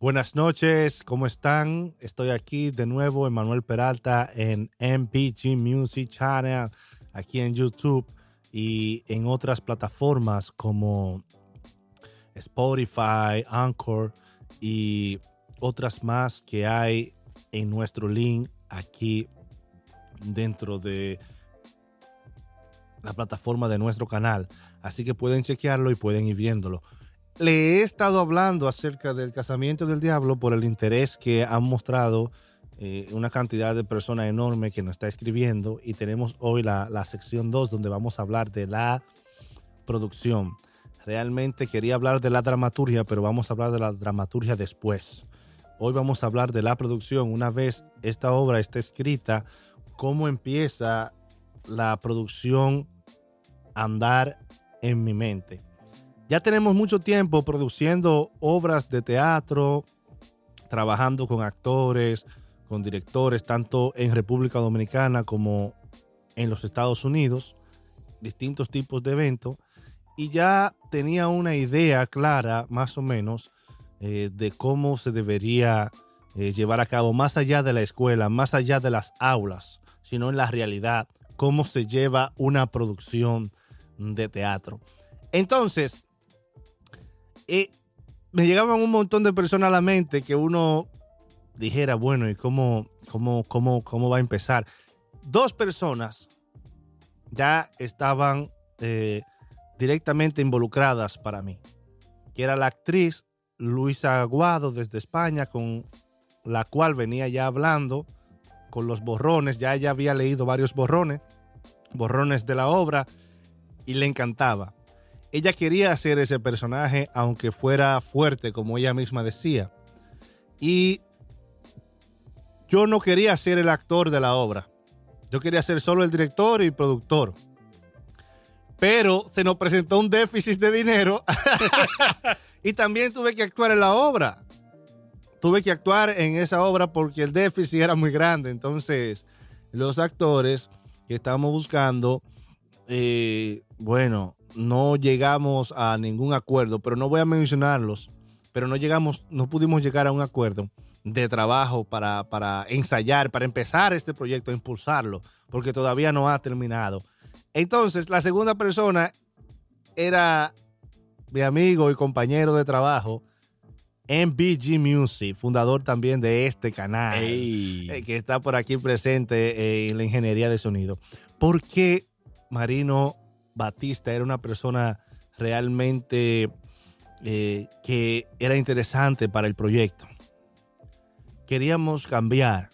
Buenas noches, ¿cómo están? Estoy aquí de nuevo, Emanuel Peralta, en MPG Music Channel, aquí en YouTube y en otras plataformas como Spotify, Anchor y otras más que hay en nuestro link aquí dentro de la plataforma de nuestro canal. Así que pueden chequearlo y pueden ir viéndolo. Le he estado hablando acerca del casamiento del diablo por el interés que han mostrado eh, una cantidad de personas enorme que nos está escribiendo y tenemos hoy la, la sección 2 donde vamos a hablar de la producción. Realmente quería hablar de la dramaturgia, pero vamos a hablar de la dramaturgia después. Hoy vamos a hablar de la producción. Una vez esta obra esté escrita, cómo empieza la producción a andar en mi mente. Ya tenemos mucho tiempo produciendo obras de teatro, trabajando con actores, con directores, tanto en República Dominicana como en los Estados Unidos, distintos tipos de eventos, y ya tenía una idea clara, más o menos, eh, de cómo se debería eh, llevar a cabo, más allá de la escuela, más allá de las aulas, sino en la realidad, cómo se lleva una producción de teatro. Entonces, eh, me llegaban un montón de personas a la mente que uno dijera, bueno, ¿y cómo, cómo, cómo, cómo va a empezar? Dos personas ya estaban eh, directamente involucradas para mí, que era la actriz Luisa Aguado desde España, con la cual venía ya hablando con los borrones, ya ella había leído varios borrones, borrones de la obra, y le encantaba. Ella quería hacer ese personaje, aunque fuera fuerte, como ella misma decía. Y yo no quería ser el actor de la obra. Yo quería ser solo el director y productor. Pero se nos presentó un déficit de dinero y también tuve que actuar en la obra. Tuve que actuar en esa obra porque el déficit era muy grande. Entonces, los actores que estábamos buscando, eh, bueno, no llegamos a ningún acuerdo, pero no voy a mencionarlos, pero no llegamos, no pudimos llegar a un acuerdo de trabajo para, para ensayar, para empezar este proyecto, impulsarlo, porque todavía no ha terminado. Entonces, la segunda persona era mi amigo y compañero de trabajo, MBG Music, fundador también de este canal, eh, que está por aquí presente en la ingeniería de sonido. ¿Por qué Marino Batista era una persona realmente eh, que era interesante para el proyecto. Queríamos cambiar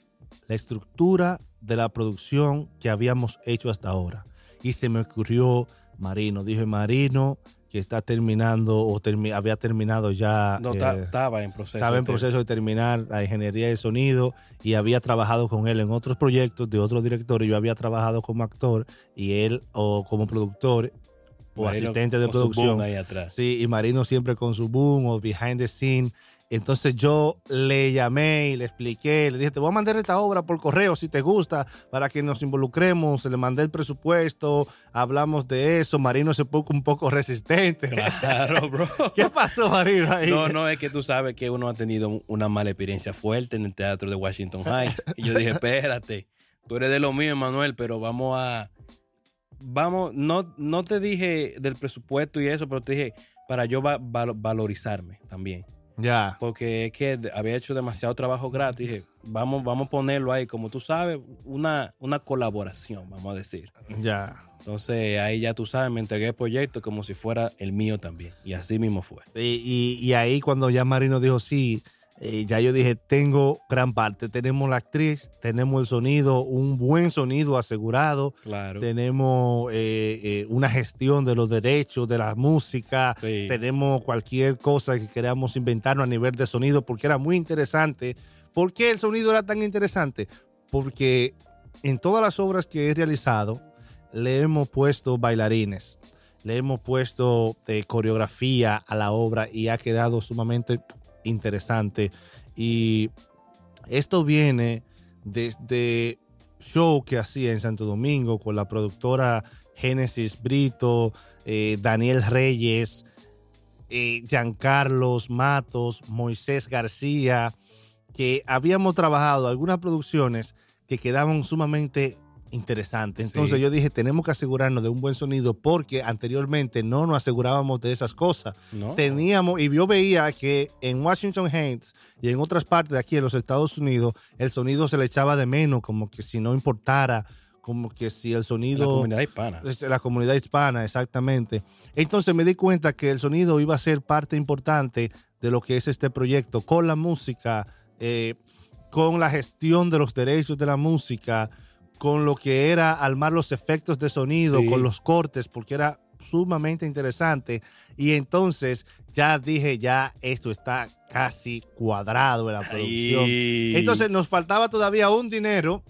la estructura de la producción que habíamos hecho hasta ahora. Y se me ocurrió Marino. Dije, Marino, que está terminando o había terminado ya. No, eh, estaba en proceso. Estaba en proceso de terminar la ingeniería de sonido y había trabajado con él en otros proyectos de otros directores. Yo había trabajado como actor y él o como productor o asistente de producción. Ahí atrás. Sí, y Marino siempre con su boom o behind the scene. Entonces yo le llamé y le expliqué, le dije, te voy a mandar esta obra por correo si te gusta, para que nos involucremos. Le mandé el presupuesto, hablamos de eso. Marino se puso un poco resistente. Claro, bro. ¿Qué pasó, Marino? Ahí? No, no, es que tú sabes que uno ha tenido una mala experiencia fuerte en el teatro de Washington Heights. Y yo dije, espérate, tú eres de lo mío, Manuel, pero vamos a... Vamos, no, no te dije del presupuesto y eso, pero te dije para yo valorizarme también. Ya. Porque es que había hecho demasiado trabajo gratis. Dije, vamos, vamos a ponerlo ahí, como tú sabes, una, una colaboración, vamos a decir. Ya. Entonces ahí ya tú sabes, me entregué el proyecto como si fuera el mío también. Y así mismo fue. Y, y, ahí cuando ya Marino dijo sí, eh, ya yo dije, tengo gran parte. Tenemos la actriz, tenemos el sonido, un buen sonido asegurado. Claro. Tenemos eh, eh, una gestión de los derechos, de la música. Tenemos cualquier cosa que queramos inventarnos a nivel de sonido, porque era muy interesante. ¿Por qué el sonido era tan interesante? Porque en todas las obras que he realizado, le hemos puesto bailarines, le hemos puesto coreografía a la obra y ha quedado sumamente interesante. Y esto viene desde show que hacía en Santo Domingo con la productora Génesis Brito, eh, Daniel Reyes. eh, Giancarlos Matos, Moisés García, que habíamos trabajado algunas producciones que quedaban sumamente interesantes. Entonces Sí. yo dije, tenemos que asegurarnos de un buen sonido porque anteriormente no nos asegurábamos de esas cosas. No. Teníamos, y yo veía que en Washington Heights y en otras partes de aquí en los Estados Unidos, el sonido se le echaba de menos, como que si no importara, como que si el la sonido... comunidad hispana. La comunidad hispana, exactamente. Entonces me di cuenta que el sonido iba a ser parte importante de lo que es este proyecto, con la música, eh, con la gestión de los derechos de la música, con lo que era armar los efectos de sonido, Sí. con los cortes, porque era sumamente interesante. Y entonces ya dije, ya esto está casi cuadrado en la producción. Ay. Entonces nos faltaba todavía un dinero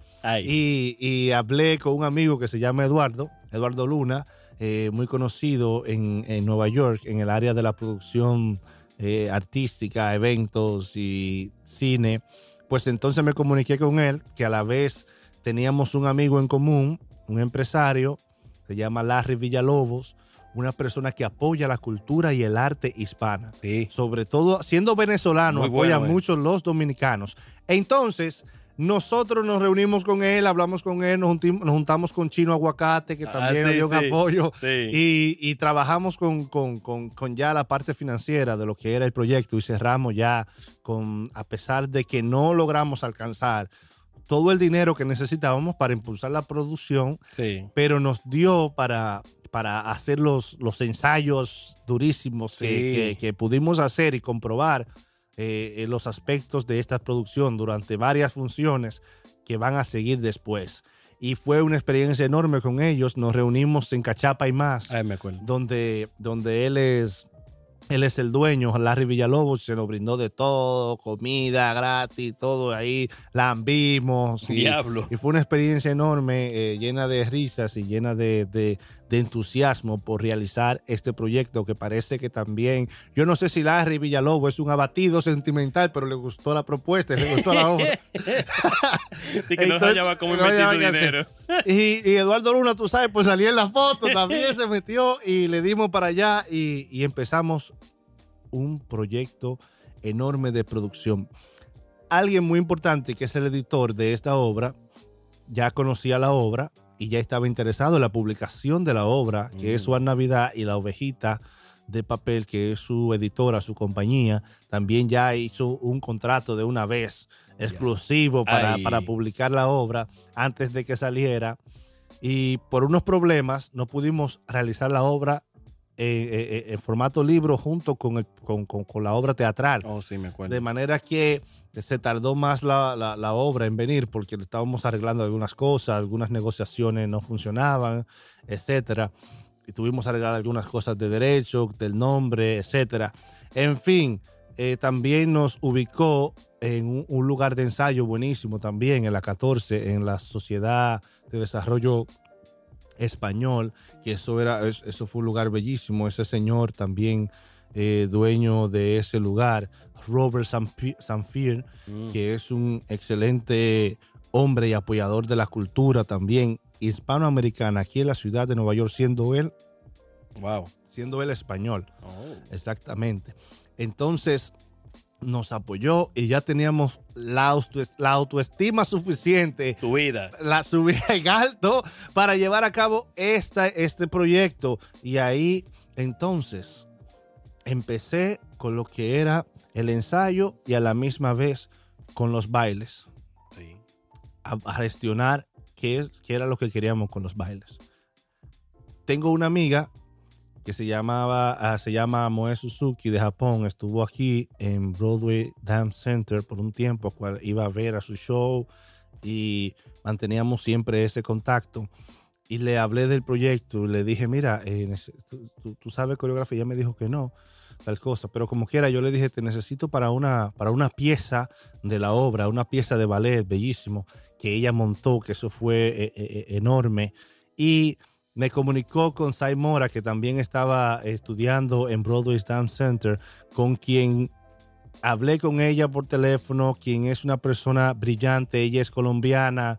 y, y hablé con un amigo que se llama Eduardo, Eduardo Luna, eh, muy conocido en, en Nueva York, en el área de la producción eh, artística, eventos y cine. Pues entonces me comuniqué con él, que a la vez teníamos un amigo en común, un empresario, se llama Larry Villalobos, una persona que apoya la cultura y el arte hispana Sí. sobre todo siendo venezolano, Muy apoya bueno, eh. mucho los dominicanos. Entonces, nosotros nos reunimos con él, hablamos con él, nos, nos juntamos con Chino Aguacate, que Ah, también sí, nos dio un sí. apoyo, y trabajamos con, con- con- con ya la parte financiera de lo que era el proyecto y cerramos ya con, a pesar de que no logramos alcanzar todo el dinero que necesitábamos para impulsar la producción, Sí. pero nos dio para, para hacer los, los ensayos durísimos que, Sí. que- que pudimos hacer y comprobar eh, eh, los aspectos de esta producción durante varias funciones que van a seguir después. Y fue una experiencia enorme con ellos. Nos reunimos en Cachapa y más, Ay, me acuerdo. donde, donde él es... Él es el dueño, Larry Villalobos, se nos brindó de todo, comida gratis, todo ahí, lambimos. y- Diablo. y fue una experiencia enorme, eh, llena de risas y llena de, de- de entusiasmo por realizar este proyecto que parece que también, yo no sé si Larry Villalobos es un abatido sentimental, pero le gustó la propuesta, y le gustó la obra. Y que no Entonces, hallaba cómo no su dinero. Y, y Eduardo Luna, tú sabes, pues salía en la foto, también se metió y le dimos para allá y, y empezamos un proyecto enorme de producción. Alguien muy importante, que es el editor de esta obra, ya conocía la obra y ya estaba interesado en la publicación de la obra, que es Mm. Juan Navidad y La Ovejita de Papel, que es su editora, su compañía, también ya hizo un contrato de una vez exclusivo para, para publicar la obra antes de que saliera. Y por unos problemas no pudimos realizar la obra eh, eh, eh, en formato libro junto con, el- con- con- con la obra teatral. Oh, sí, me acuerdo. De manera que se tardó más la, la- obra en venir porque estábamos arreglando algunas cosas, algunas negociaciones no funcionaban, etcétera. Y tuvimos que arreglar algunas cosas de derecho, del nombre, etcétera. En fin, eh, también nos ubicó en un, un lugar de ensayo buenísimo también, en la 14, en la Sociedad de Desarrollo Español, que eso, era, es- eso fue un lugar bellísimo. Ese señor también eh, dueño de ese lugar, Robert Sanfi- Sanfir, Mm. que es un excelente hombre y apoyador de la cultura también hispanoamericana aquí en la ciudad de Nueva York, siendo él, Wow. siendo él español. Oh. Exactamente. Entonces nos apoyó y ya teníamos la, auto- la autoestima suficiente, Tu vida. la subida en alto para llevar a cabo esta, este proyecto. Y ahí entonces empecé con lo que era el ensayo y a la misma vez con los bailes, Sí. a, a gestionar qué, es, qué era lo que queríamos con los bailes. Tengo una amiga que se llamaba ah, se llama Moe Suzuki de Japón, estuvo aquí en Broadway Dance Center por un tiempo, cual iba a ver a su show y manteníamos siempre ese contacto. Y le hablé del proyecto le dije, mira, eh, tú, sabes coreografía, ella me dijo que no, tal cosa, pero como quiera, yo le dije, te necesito para una, para una pieza de la obra, una pieza de ballet bellísimo que ella montó, que eso fue eh, eh, enorme. Y me comunicó con Sai Mora, que también estaba estudiando en Broadway Dance Center, con quien hablé con ella por teléfono, quien es una persona brillante, ella es colombiana,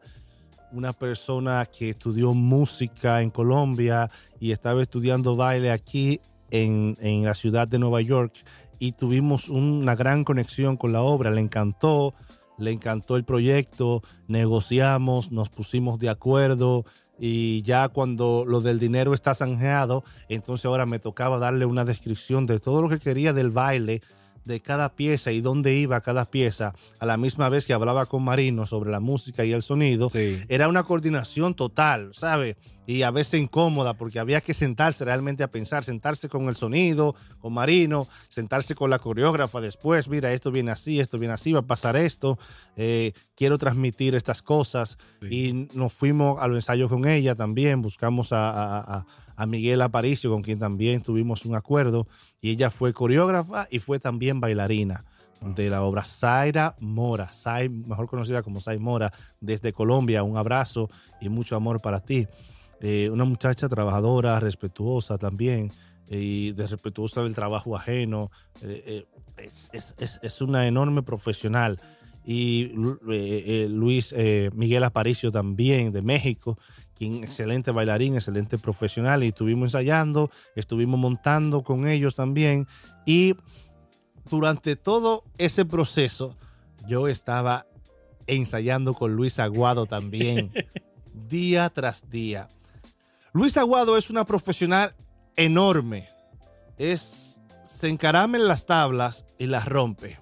una persona que estudió música en Colombia y estaba estudiando baile aquí en, en la ciudad de Nueva York y tuvimos una gran conexión con la obra, le encantó, le encantó el proyecto, negociamos, nos pusimos de acuerdo y ya cuando lo del dinero está zanjeado, entonces ahora me tocaba darle una descripción de todo lo que quería del baile, de cada pieza y dónde iba cada pieza, a la misma vez que hablaba con Marino sobre la música y el sonido, era una coordinación total, ¿sabe? Y a veces incómoda porque había que sentarse realmente a pensar, sentarse con el sonido, con Marino, sentarse con la coreógrafa después, mira, esto viene así, esto viene así, va a pasar esto, eh, quiero transmitir estas cosas. Y nos fuimos a los ensayos con ella también, buscamos a a Miguel Aparicio, con quien también tuvimos un acuerdo, y ella fue coreógrafa y fue también bailarina de la obra Zaira Mora, mejor conocida como Sai Mora, desde Colombia. Un abrazo y mucho amor para ti. Eh, una muchacha trabajadora, respetuosa también, y de respetuosa del trabajo ajeno. Eh, eh, es, una enorme profesional. Y Luis Miguel Aparicio también, de México, excelente bailarín, excelente profesional, y estuvimos ensayando, estuvimos montando con ellos también, y durante todo ese proceso yo estaba ensayando con Luis Aguado también, día tras día. Luis Aguado es una profesional enorme, es, se encarama en las tablas y las rompe.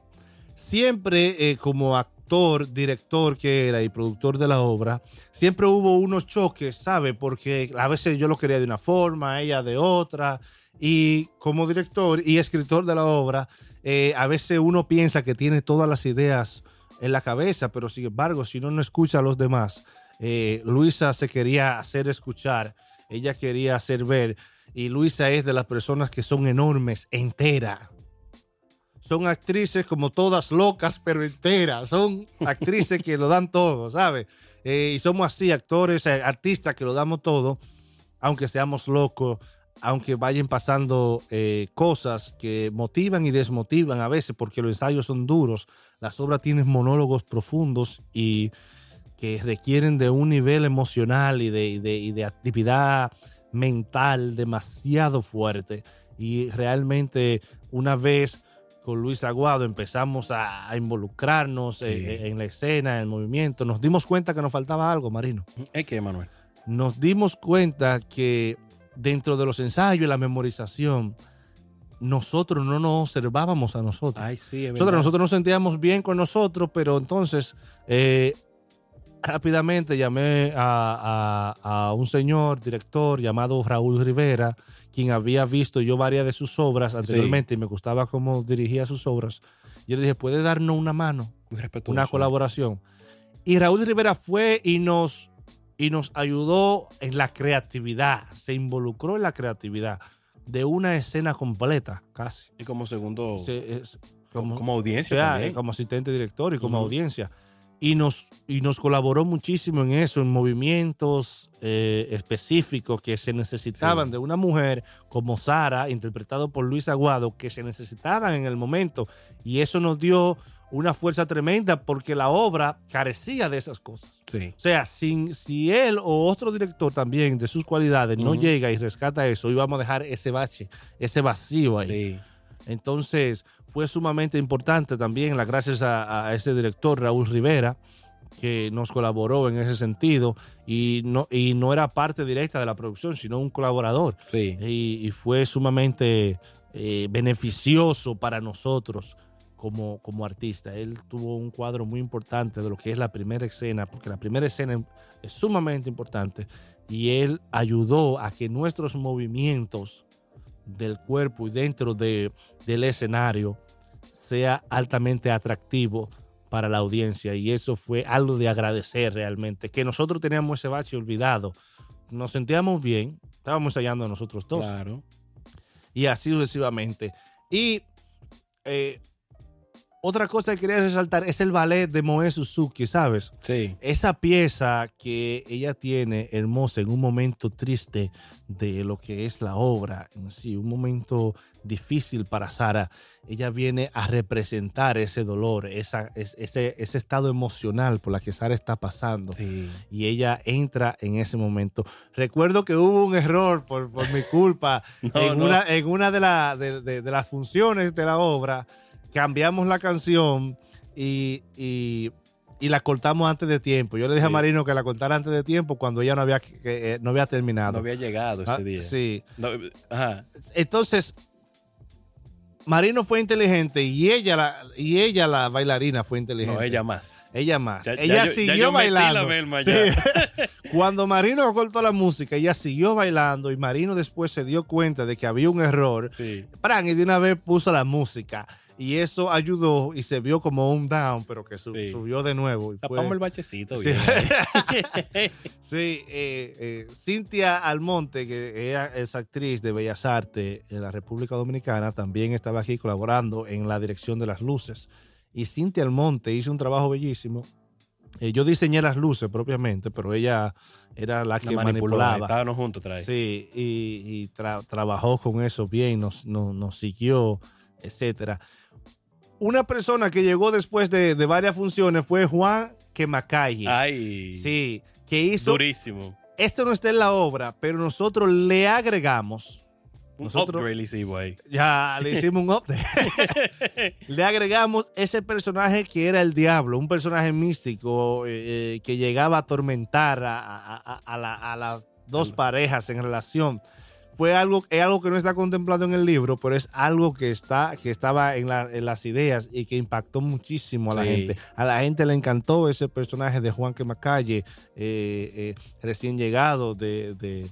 Siempre eh, como actor, director que era y productor de la obra, siempre hubo unos choques, ¿sabe? Porque a veces yo lo quería de una forma, ella de otra. Y como director y escritor de la obra, eh, a veces uno piensa que tiene todas las ideas en la cabeza, pero sin embargo, si uno no escucha a los demás, eh, Luisa se quería hacer escuchar, ella quería hacer ver, y Luisa es de las personas que son enormes, entera son actrices como todas locas, pero enteras. Son actrices que lo dan todo, ¿sabes? Eh, y somos así, actores, eh, artistas que lo damos todo, aunque seamos locos, aunque vayan pasando eh, cosas que motivan y desmotivan a veces, porque los ensayos son duros. Las obras tienen monólogos profundos y que requieren de un nivel emocional y de, y de actividad mental demasiado fuerte. Y realmente una vez con Luis Aguado empezamos a, involucrarnos en, la escena, en el movimiento, nos dimos cuenta que nos faltaba algo, Marino. ¿Es que, Manuel? Nos dimos cuenta que dentro de los ensayos y la memorización, nosotros no nos observábamos a nosotros. Ay, sí, nosotros, nosotros nos sentíamos bien con nosotros, pero entonces eh, rápidamente llamé a, a, un señor director llamado Raúl Rivera, quien había visto yo varias de sus obras anteriormente y me gustaba cómo dirigía sus obras. Yo le dije, ¿puede darnos una mano? Una colaboración. Y Raúl Rivera fue y nos, y nos ayudó en la creatividad, se involucró en la creatividad de una escena completa, casi. Y como segundo, como, audiencia. como asistente director y como audiencia y nos, y nos colaboró muchísimo en eso, en movimientos eh, específicos que se necesitaban de una mujer como Sara, interpretado por Luis Aguado, que se necesitaban en el momento. Y eso nos dio una fuerza tremenda porque la obra carecía de esas cosas. O sea, sin, si él o otro director también de sus cualidades no llega y rescata eso, íbamos a dejar ese bache, ese vacío ahí. Entonces, fue sumamente importante también, las gracias a, ese director, Raúl Rivera, que nos colaboró en ese sentido y no, y no era parte directa de la producción, sino un colaborador. Y, fue sumamente eh, beneficioso para nosotros como, como artista. Él tuvo un cuadro muy importante de lo que es la primera escena, porque la primera escena es sumamente importante y él ayudó a que nuestros movimientos del cuerpo y dentro de, del escenario sea altamente atractivo para la audiencia. Y eso fue algo de agradecer realmente, que nosotros teníamos ese bache olvidado. Nos sentíamos bien, estábamos ensayando nosotros dos. Claro. Y así sucesivamente. Y eh, otra cosa que quería resaltar es el ballet de Moe Suzuki, ¿sabes? Sí. Esa pieza que ella tiene hermosa en un momento triste de lo que es la obra, en sí, un momento difícil para Sara, ella viene a representar ese dolor, esa, es- ese, ese estado emocional por la que Sara está pasando. Sí. Y ella entra en ese momento. Recuerdo que hubo un error por, por mi culpa No, en, no. Una, en una de, la- de- de- de las funciones de la obra. Cambiamos la canción y, y- y la cortamos antes de tiempo. Yo le dije a. Marino que la cortara antes de tiempo cuando ella no había, que- eh, no había terminado. No había llegado ese Ah, día. Sí. No, ajá. Entonces, Marino fue inteligente y ella, la, y ella, la bailarina, fue inteligente. No, ella más. Ella más. Ya- ella ya siguió yo bailando. la Sí. Cuando Marino cortó la música, ella siguió bailando y Marino después se dio cuenta de que había un error. Sí. Pran, y de una vez puso la música. Y eso ayudó y se vio como un down, pero que Sí. subió de nuevo. y fue- Tapamos el bachecito Sí. bien. Sí, eh, eh, Cintia Almonte, que ella es actriz de Bellas Artes en la República Dominicana, también estaba aquí colaborando en la dirección de las luces. Y Cintia Almonte hizo un trabajo bellísimo. Eh, yo diseñé las luces propiamente, pero ella era la que La manipulaba. Estábamos juntos otra vez. Sí, y, y tra- trabajó con eso bien, nos, nos, nos siguió, etcétera. Una persona que llegó después de, de varias funciones fue Juan Quemacalle. Ay. Sí, que hizo. Durísimo. Esto no está en la obra, pero nosotros le agregamos. Un Nosotros upgrade le hicimos ahí. ya le hicimos un update. le agregamos ese personaje que era el diablo, un personaje místico eh, eh, que llegaba a atormentar a, a- la- a las dos parejas en relación. Fue algo, es algo que no está contemplado en el libro, pero es algo que está, que estaba en, la- en las ideas y que impactó muchísimo a la Sí. gente. A la gente le encantó ese personaje de Juan Quemacalle, eh, eh, recién llegado de, de,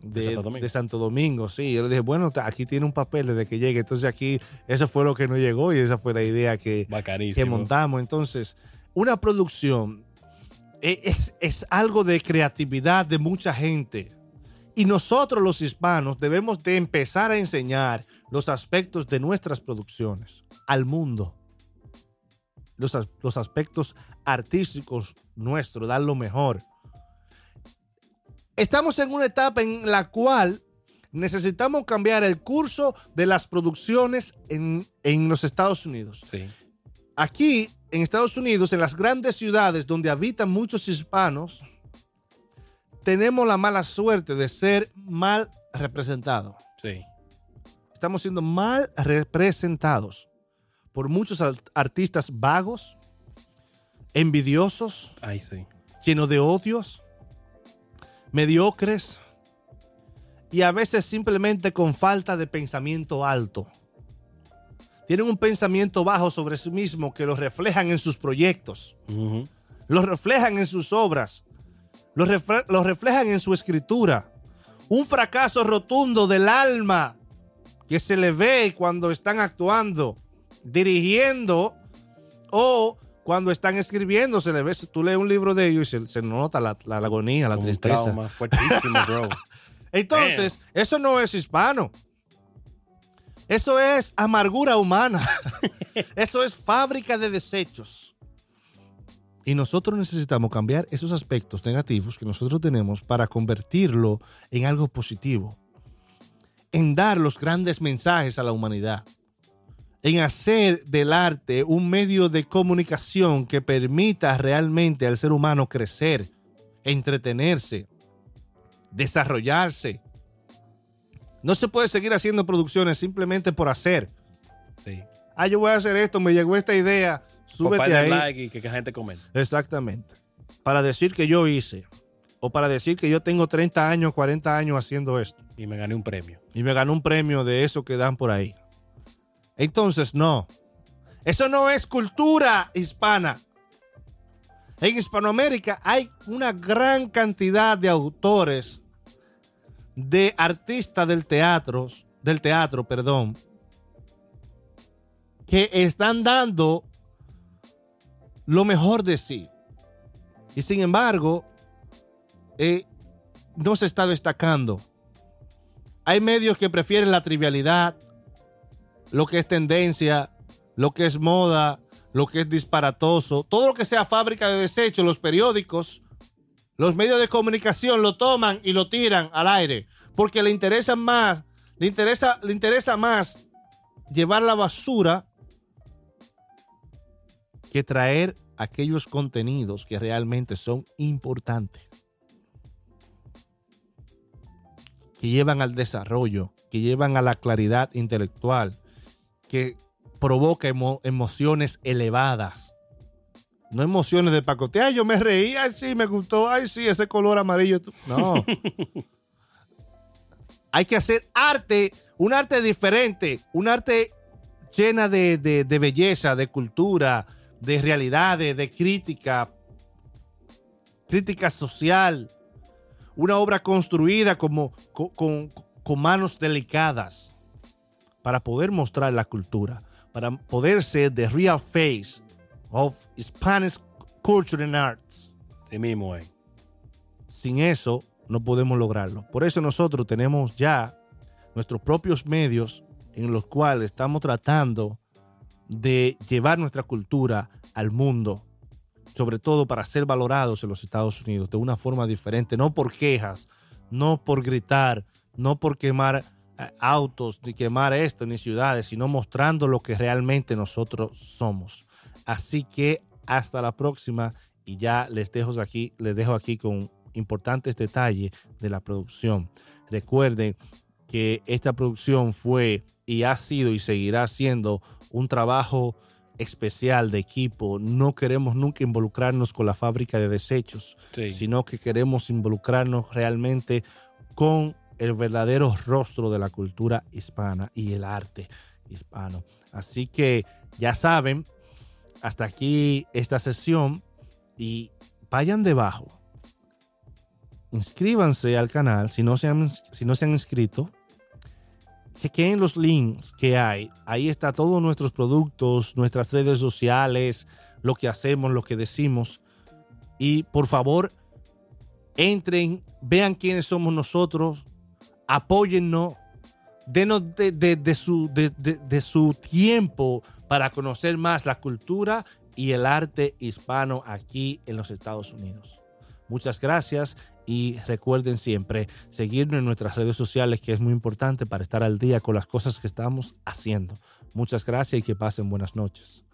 De de- Santo Domingo. de Santo Domingo. Sí, yo le dije, bueno, aquí tiene un papel desde que llegue. Entonces aquí, eso fue lo que no llegó y esa fue la idea que, que montamos. Entonces, una producción e- es, es algo de creatividad de mucha gente. Y nosotros los hispanos debemos de empezar a enseñar los aspectos de nuestras producciones al mundo. Los, los aspectos artísticos nuestros, dar lo mejor. Estamos en una etapa en la cual necesitamos cambiar el curso de las producciones en, en los Estados Unidos Sí. aquí en Estados Unidos, en las grandes ciudades donde habitan muchos hispanos, tenemos la mala suerte de ser mal representados. Sí. Estamos siendo mal representados por muchos artistas vagos, envidiosos, Ay, sí. llenos de odios, mediocres y a veces simplemente con falta de pensamiento alto. Tienen un pensamiento bajo sobre sí mismo que lo reflejan en sus proyectos, Ujú. lo reflejan en sus obras, lo, refle- lo reflejan en su escritura. Un fracaso rotundo del alma que se le ve cuando están actuando, dirigiendo o cuando están escribiendo. Se le ve, tú lees un libro de ellos y se, se nota la, la agonía, la Un tristeza. trauma fuertísimo, bro. Entonces, eso no es hispano. Eso es amargura humana. eso es fábrica de desechos. Y nosotros necesitamos cambiar esos aspectos negativos que nosotros tenemos para convertirlo en algo positivo. En dar los grandes mensajes a la humanidad. En hacer del arte un medio de comunicación que permita realmente al ser humano crecer, entretenerse, desarrollarse. No se puede seguir haciendo producciones simplemente por hacer. Sí. Ah, yo voy a hacer esto, me llegó esta idea, súbete ahí. like y que, la gente comente. Exactamente. Para decir que yo hice. O para decir que yo tengo 30 años, 40 años haciendo esto. Y me gané un premio. Y me ganó un premio de eso que dan por ahí. Entonces, no. Eso no es cultura hispana. En Hispanoamérica hay una gran cantidad de autores, de artistas del teatro, del teatro, perdón, que están dando lo mejor de sí. Y sin embargo, eh, no se está destacando. Hay medios que prefieren la trivialidad, lo que es tendencia, lo que es moda, lo que es disparatoso, todo lo que sea fábrica de desechos, los periódicos, los medios de comunicación lo toman y lo tiran al aire porque le interesa más, le interesa, le interesa más llevar la basura que traer aquellos contenidos que realmente son importantes, que llevan al desarrollo, que llevan a la claridad intelectual, que provoca emociones elevadas. No emociones de pacote. yo me reí, ay, sí, me gustó, ay, sí, ese color amarillo. No. Hay que hacer arte, un arte diferente, un arte llena de, belleza, de cultura, de realidades, de crítica, crítica social, una obra construida como, con, con, manos delicadas para poder mostrar la cultura, para poder ser the real face of Spanish culture and arts. Sí mismo, eh. Sin eso, no podemos lograrlo. Por eso nosotros tenemos ya nuestros propios medios en los cuales estamos tratando de llevar nuestra cultura al mundo, sobre todo para ser valorados en los Estados Unidos de una forma diferente, no por quejas, no por gritar, no por quemar eh, autos, ni quemar esto, ni ciudades, sino mostrando lo que realmente nosotros somos. Así que hasta la próxima y ya les dejo aquí, les dejo aquí con importantes detalles de la producción. Recuerden que esta producción fue y ha sido y seguirá siendo un trabajo especial de equipo. No queremos nunca involucrarnos con la fábrica de desechos, sino que queremos involucrarnos realmente con el verdadero rostro de la cultura hispana y el arte hispano. Así que ya saben, hasta aquí esta sesión y vayan debajo inscríbanse al canal si no se han, si no se han inscrito. Chequen los links que hay. Ahí está todos nuestros productos, nuestras redes sociales, lo que hacemos, lo que decimos. Y por favor, entren, vean quiénes somos nosotros, apóyennos, denos de, su, de su tiempo para conocer más la cultura y el arte hispano aquí en los Estados Unidos. Muchas gracias y recuerden siempre seguirnos en nuestras redes sociales que es muy importante para estar al día con las cosas que estamos haciendo. Muchas gracias y que pasen buenas noches.